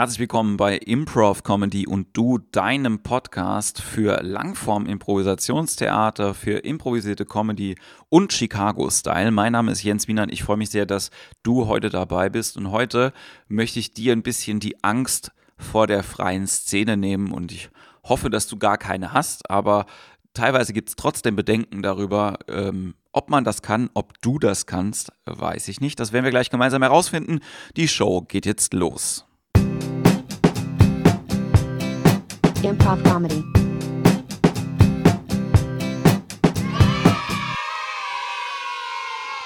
Herzlich willkommen bei Improv Comedy und du, deinem Podcast für Langform-Improvisationstheater, für improvisierte Comedy und Chicago-Style. Mein Name ist Jens Wienand. Ich freue mich sehr, dass du heute dabei bist. Und heute möchte ich dir ein bisschen die Angst vor der freien Szene nehmen. Und ich hoffe, dass du gar keine hast. Aber teilweise gibt es trotzdem Bedenken darüber, ähm, ob man das kann, ob du das kannst, weiß ich nicht. Das werden wir gleich gemeinsam herausfinden. Die Show geht jetzt los. Improv Comedy.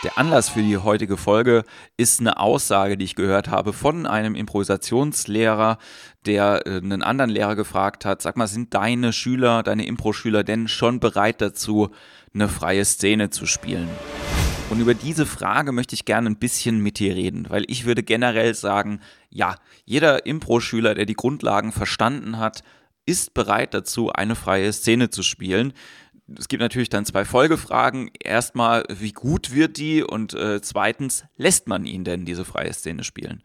Der Anlass für die heutige Folge ist eine Aussage, die ich gehört habe von einem Improvisationslehrer, der äh, einen anderen Lehrer gefragt hat, sag mal, sind deine Schüler, deine Impro-Schüler denn schon bereit dazu, eine freie Szene zu spielen? Und über diese Frage möchte ich gerne ein bisschen mit dir reden, weil ich würde generell sagen, ja, jeder Impro-Schüler, der die Grundlagen verstanden hat, ist bereit dazu, eine freie Szene zu spielen. Es gibt natürlich dann zwei Folgefragen. Erstmal, wie gut wird die? Und äh, zweitens, lässt man ihn denn diese freie Szene spielen?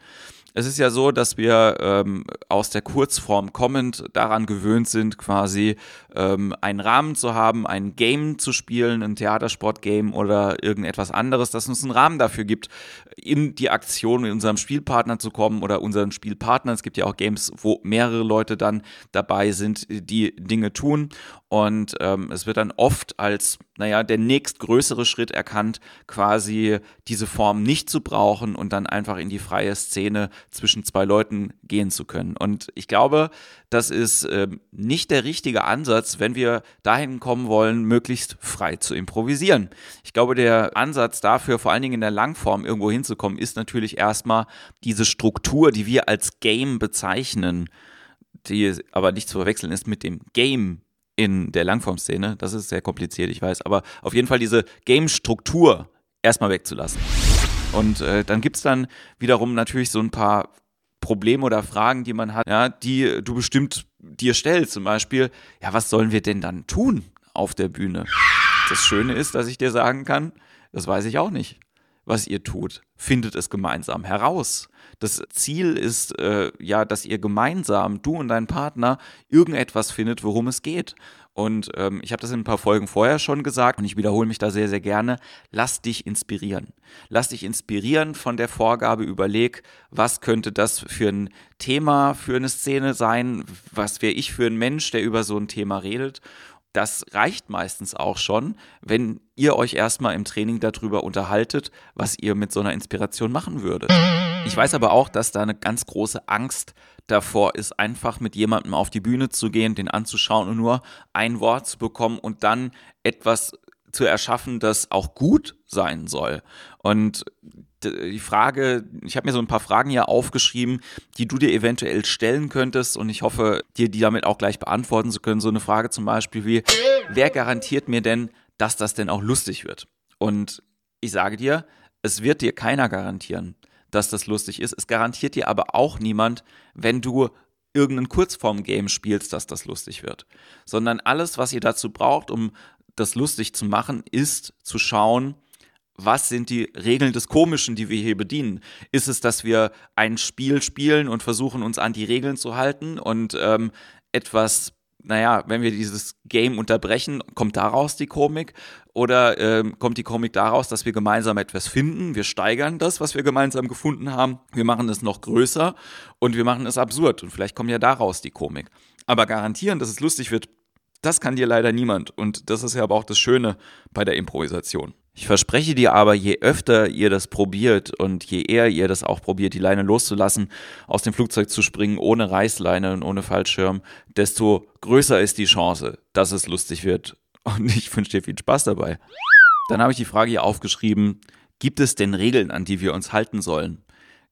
Es ist ja so, dass wir ähm, aus der Kurzform kommend daran gewöhnt sind, quasi ähm, einen Rahmen zu haben, ein Game zu spielen, ein Theatersport-Game oder irgendetwas anderes, das uns einen Rahmen dafür gibt, in die Aktion mit unserem Spielpartner zu kommen oder unseren Spielpartnern. Es gibt ja auch Games, wo mehrere Leute dann dabei sind, die Dinge tun. Und ähm, es wird dann oft als, naja, der nächstgrößere Schritt erkannt, quasi diese Form nicht zu brauchen und dann einfach in die freie Szene zwischen zwei Leuten gehen zu können. Und ich glaube, das ist äh, nicht der richtige Ansatz, wenn wir dahin kommen wollen, möglichst frei zu improvisieren. Ich glaube, der Ansatz dafür, vor allen Dingen in der Langform irgendwo hinzukommen, ist natürlich erstmal diese Struktur, die wir als Game bezeichnen, die aber nicht zu verwechseln ist mit dem Game in der Langform-Szene. Das ist sehr kompliziert, ich weiß. Aber auf jeden Fall diese Game-Struktur erstmal wegzulassen. Und äh, dann gibt es dann wiederum natürlich so ein paar Probleme oder Fragen, die man hat, ja, die du bestimmt dir stellst. Zum Beispiel, ja, was sollen wir denn dann tun auf der Bühne? Das Schöne ist, dass ich dir sagen kann, das weiß ich auch nicht, was ihr tut. Findet es gemeinsam heraus. Das Ziel ist äh, ja, dass ihr gemeinsam, du und dein Partner, irgendetwas findet, worum es geht. Und ähm, ich habe das in ein paar Folgen vorher schon gesagt und ich wiederhole mich da sehr, sehr gerne. Lass dich inspirieren. Lass dich inspirieren von der Vorgabe. Überleg, was könnte das für ein Thema, für eine Szene sein? Was wäre ich für ein Mensch, der über so ein Thema redet? Das reicht meistens auch schon, wenn ihr euch erstmal im Training darüber unterhaltet, was ihr mit so einer Inspiration machen würdet. Ich weiß aber auch, dass da eine ganz große Angst davor ist, einfach mit jemandem auf die Bühne zu gehen, den anzuschauen und nur ein Wort zu bekommen und dann etwas zu erschaffen, das auch gut sein soll. Und die Frage, ich habe mir so ein paar Fragen hier aufgeschrieben, die du dir eventuell stellen könntest und ich hoffe, dir die damit auch gleich beantworten zu können. So eine Frage zum Beispiel wie, wer garantiert mir denn, dass das denn auch lustig wird? Und ich sage dir, es wird dir keiner garantieren dass das lustig ist. Es garantiert dir aber auch niemand, wenn du irgendein Kurzform-Game spielst, dass das lustig wird. Sondern alles, was ihr dazu braucht, um das lustig zu machen, ist zu schauen, was sind die Regeln des Komischen, die wir hier bedienen? Ist es, dass wir ein Spiel spielen und versuchen, uns an die Regeln zu halten und ähm, etwas naja, wenn wir dieses Game unterbrechen, kommt daraus die Komik oder ähm, kommt die Komik daraus, dass wir gemeinsam etwas finden, wir steigern das, was wir gemeinsam gefunden haben, wir machen es noch größer und wir machen es absurd und vielleicht kommt ja daraus die Komik. Aber garantieren, dass es lustig wird, das kann dir leider niemand und das ist ja aber auch das Schöne bei der Improvisation. Ich verspreche dir aber, je öfter ihr das probiert und je eher ihr das auch probiert, die Leine loszulassen, aus dem Flugzeug zu springen, ohne Reißleine und ohne Fallschirm, desto größer ist die Chance, dass es lustig wird. Und ich wünsche dir viel Spaß dabei. Dann habe ich die Frage hier aufgeschrieben, gibt es denn Regeln, an die wir uns halten sollen?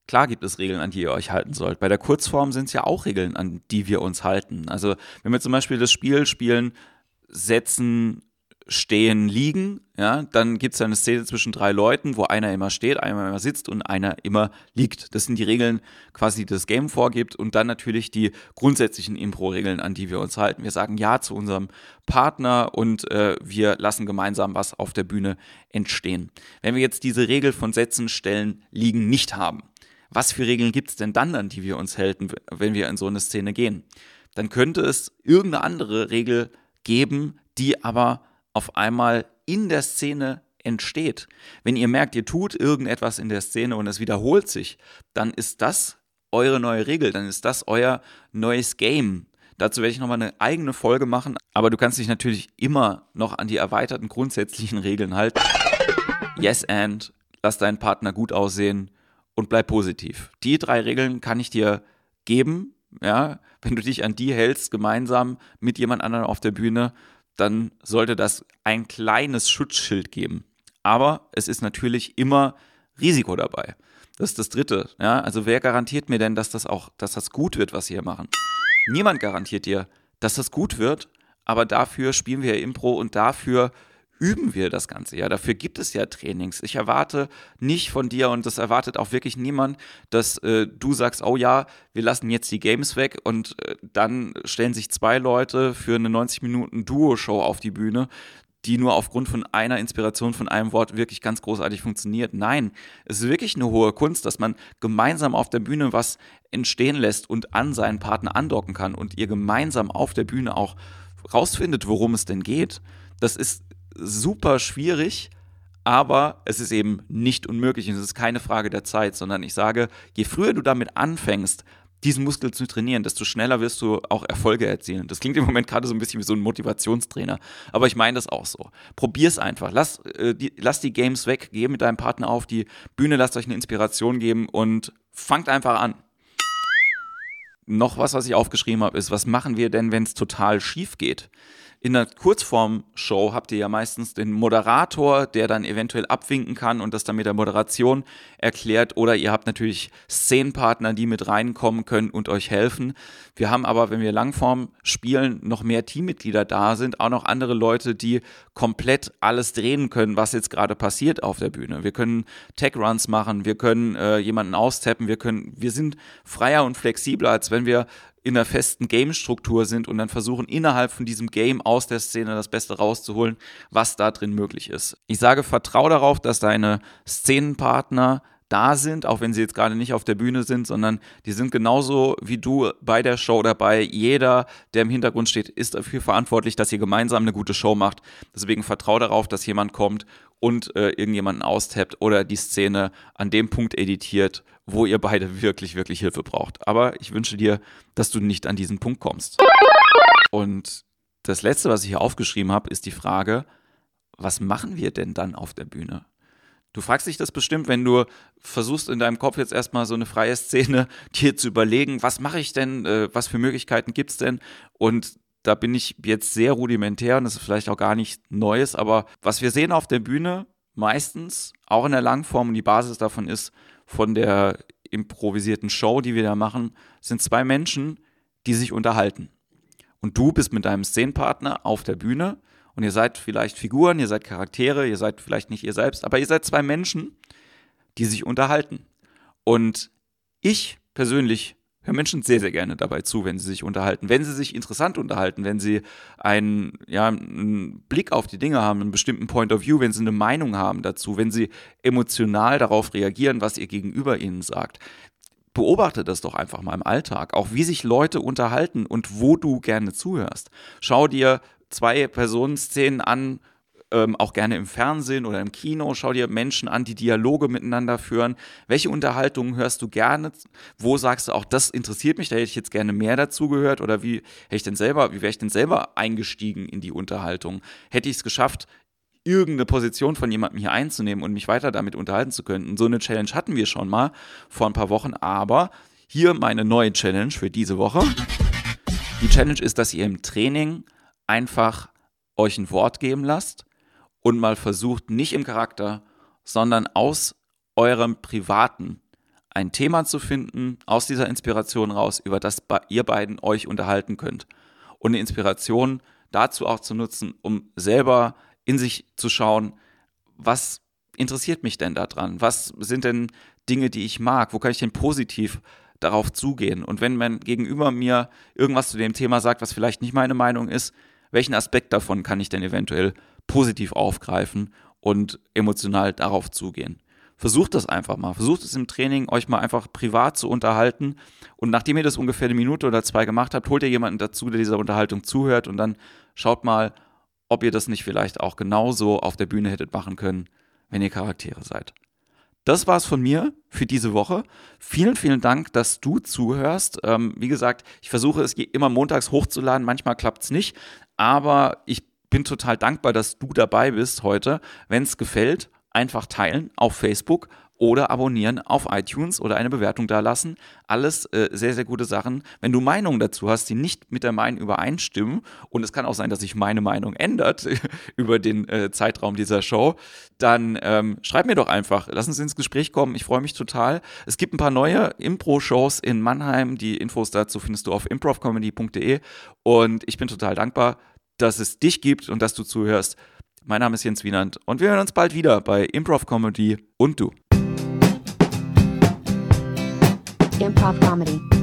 Klar gibt es Regeln, an die ihr euch halten sollt. Bei der Kurzform sind es ja auch Regeln, an die wir uns halten. Also wenn wir zum Beispiel das Spiel spielen, setzen stehen, liegen, ja, dann gibt es eine Szene zwischen drei Leuten, wo einer immer steht, einer immer sitzt und einer immer liegt. Das sind die Regeln quasi, die das Game vorgibt und dann natürlich die grundsätzlichen Impro-Regeln, an die wir uns halten. Wir sagen Ja zu unserem Partner und äh, wir lassen gemeinsam was auf der Bühne entstehen. Wenn wir jetzt diese Regel von Sätzen, Stellen, Liegen nicht haben, was für Regeln gibt es denn dann, an die wir uns halten, wenn wir in so eine Szene gehen? Dann könnte es irgendeine andere Regel geben, die aber auf einmal in der Szene entsteht. Wenn ihr merkt, ihr tut irgendetwas in der Szene und es wiederholt sich, dann ist das eure neue Regel, dann ist das euer neues Game. Dazu werde ich nochmal eine eigene Folge machen, aber du kannst dich natürlich immer noch an die erweiterten grundsätzlichen Regeln halten. Yes and, lass deinen Partner gut aussehen und bleib positiv. Die drei Regeln kann ich dir geben, ja, wenn du dich an die hältst, gemeinsam mit jemand anderem auf der Bühne, dann sollte das ein kleines Schutzschild geben. Aber es ist natürlich immer Risiko dabei. Das ist das Dritte. Ja? Also wer garantiert mir denn, dass das auch, dass das gut wird, was sie hier machen? Niemand garantiert dir, dass das gut wird, aber dafür spielen wir ja Impro und dafür üben wir das Ganze ja. Dafür gibt es ja Trainings. Ich erwarte nicht von dir und das erwartet auch wirklich niemand, dass äh, du sagst, oh ja, wir lassen jetzt die Games weg und äh, dann stellen sich zwei Leute für eine 90 Minuten Duo-Show auf die Bühne die nur aufgrund von einer Inspiration, von einem Wort wirklich ganz großartig funktioniert. Nein, es ist wirklich eine hohe Kunst, dass man gemeinsam auf der Bühne was entstehen lässt und an seinen Partner andocken kann und ihr gemeinsam auf der Bühne auch rausfindet, worum es denn geht. Das ist super schwierig, aber es ist eben nicht unmöglich und es ist keine Frage der Zeit, sondern ich sage, je früher du damit anfängst, diesen Muskel zu trainieren, desto schneller wirst du auch Erfolge erzielen. Das klingt im Moment gerade so ein bisschen wie so ein Motivationstrainer, aber ich meine das auch so. Probier's einfach. Lass, äh, die, lass die Games weg, geh mit deinem Partner auf die Bühne, lasst euch eine Inspiration geben und fangt einfach an. Noch was, was ich aufgeschrieben habe, ist, was machen wir denn, wenn es total schief geht? In einer Kurzform-Show habt ihr ja meistens den Moderator, der dann eventuell abwinken kann und das dann mit der Moderation erklärt. Oder ihr habt natürlich Szenenpartner, die mit reinkommen können und euch helfen. Wir haben aber, wenn wir Langform spielen, noch mehr Teammitglieder da sind, auch noch andere Leute, die komplett alles drehen können, was jetzt gerade passiert auf der Bühne. Wir können Tech-Runs machen, wir können äh, jemanden austappen, wir können, wir sind freier und flexibler, als wenn wir in einer festen Game-Struktur sind und dann versuchen, innerhalb von diesem Game aus der Szene das Beste rauszuholen, was da drin möglich ist. Ich sage, vertrau darauf, dass deine Szenenpartner da sind, auch wenn sie jetzt gerade nicht auf der Bühne sind, sondern die sind genauso wie du bei der Show dabei. Jeder, der im Hintergrund steht, ist dafür verantwortlich, dass ihr gemeinsam eine gute Show macht. Deswegen vertrau darauf, dass jemand kommt und äh, irgendjemanden austappt oder die Szene an dem Punkt editiert, wo ihr beide wirklich, wirklich Hilfe braucht. Aber ich wünsche dir, dass du nicht an diesen Punkt kommst. Und das Letzte, was ich hier aufgeschrieben habe, ist die Frage, was machen wir denn dann auf der Bühne? Du fragst dich das bestimmt, wenn du versuchst in deinem Kopf jetzt erstmal so eine freie Szene dir zu überlegen, was mache ich denn, äh, was für Möglichkeiten gibt es denn? Und da bin ich jetzt sehr rudimentär und das ist vielleicht auch gar nicht Neues, aber was wir sehen auf der Bühne, meistens, auch in der Langform und die Basis davon ist, von der improvisierten Show, die wir da machen, sind zwei Menschen, die sich unterhalten. Und du bist mit deinem Szenenpartner auf der Bühne und ihr seid vielleicht Figuren, ihr seid Charaktere, ihr seid vielleicht nicht ihr selbst, aber ihr seid zwei Menschen, die sich unterhalten. Und ich persönlich höre Menschen sehr, sehr gerne dabei zu, wenn sie sich unterhalten. Wenn sie sich interessant unterhalten, wenn sie einen, ja, einen Blick auf die Dinge haben, einen bestimmten Point of View, wenn sie eine Meinung haben dazu, wenn sie emotional darauf reagieren, was ihr Gegenüber ihnen sagt. Beobachte das doch einfach mal im Alltag, auch wie sich Leute unterhalten und wo du gerne zuhörst. Schau dir zwei Personenszenen an, ähm, auch gerne im Fernsehen oder im Kino. Schau dir Menschen an, die Dialoge miteinander führen. Welche Unterhaltungen hörst du gerne? Wo sagst du auch, das interessiert mich, da hätte ich jetzt gerne mehr dazu gehört? Oder wie hätte ich denn selber, wie wäre ich denn selber eingestiegen in die Unterhaltung? Hätte ich es geschafft, irgendeine Position von jemandem hier einzunehmen und mich weiter damit unterhalten zu können? Und so eine Challenge hatten wir schon mal vor ein paar Wochen, aber hier meine neue Challenge für diese Woche. Die Challenge ist, dass ihr im Training einfach euch ein Wort geben lasst und mal versucht, nicht im Charakter, sondern aus eurem Privaten ein Thema zu finden, aus dieser Inspiration raus, über das ihr beiden euch unterhalten könnt. Und eine Inspiration dazu auch zu nutzen, um selber in sich zu schauen, was interessiert mich denn daran? Was sind denn Dinge, die ich mag? Wo kann ich denn positiv darauf zugehen? Und wenn mein Gegenüber mir irgendwas zu dem Thema sagt, was vielleicht nicht meine Meinung ist, welchen Aspekt davon kann ich denn eventuell positiv aufgreifen und emotional darauf zugehen. versucht das einfach mal. Versucht es im Training, euch mal einfach privat zu unterhalten. Und nachdem ihr das ungefähr eine Minute oder zwei gemacht habt, holt ihr jemanden dazu, der dieser Unterhaltung zuhört und dann schaut mal, ob ihr das nicht vielleicht auch genauso auf der Bühne hättet machen können, wenn ihr Charaktere seid. Das war's von mir für diese Woche. Vielen, vielen Dank, dass du zuhörst. Ähm, wie gesagt, ich versuche es immer montags hochzuladen. Manchmal klappt's nicht, aber ich bin total dankbar, dass du dabei bist heute. Wenn es gefällt, einfach teilen auf Facebook oder abonnieren auf iTunes oder eine Bewertung da lassen. Alles äh, sehr, sehr gute Sachen. Wenn du Meinungen dazu hast, die nicht mit der meinen übereinstimmen, und es kann auch sein, dass sich meine Meinung ändert über den äh, Zeitraum dieser Show, dann ähm, schreib mir doch einfach. Lass uns ins Gespräch kommen. Ich freue mich total. Es gibt ein paar neue Impro-Shows in Mannheim. Die Infos dazu findest du auf improvcomedy.de. Und ich bin total dankbar, dass es dich gibt und dass du zuhörst. Mein Name ist Jens Wienand und wir hören uns bald wieder bei Improv Comedy und du. Improv Comedy.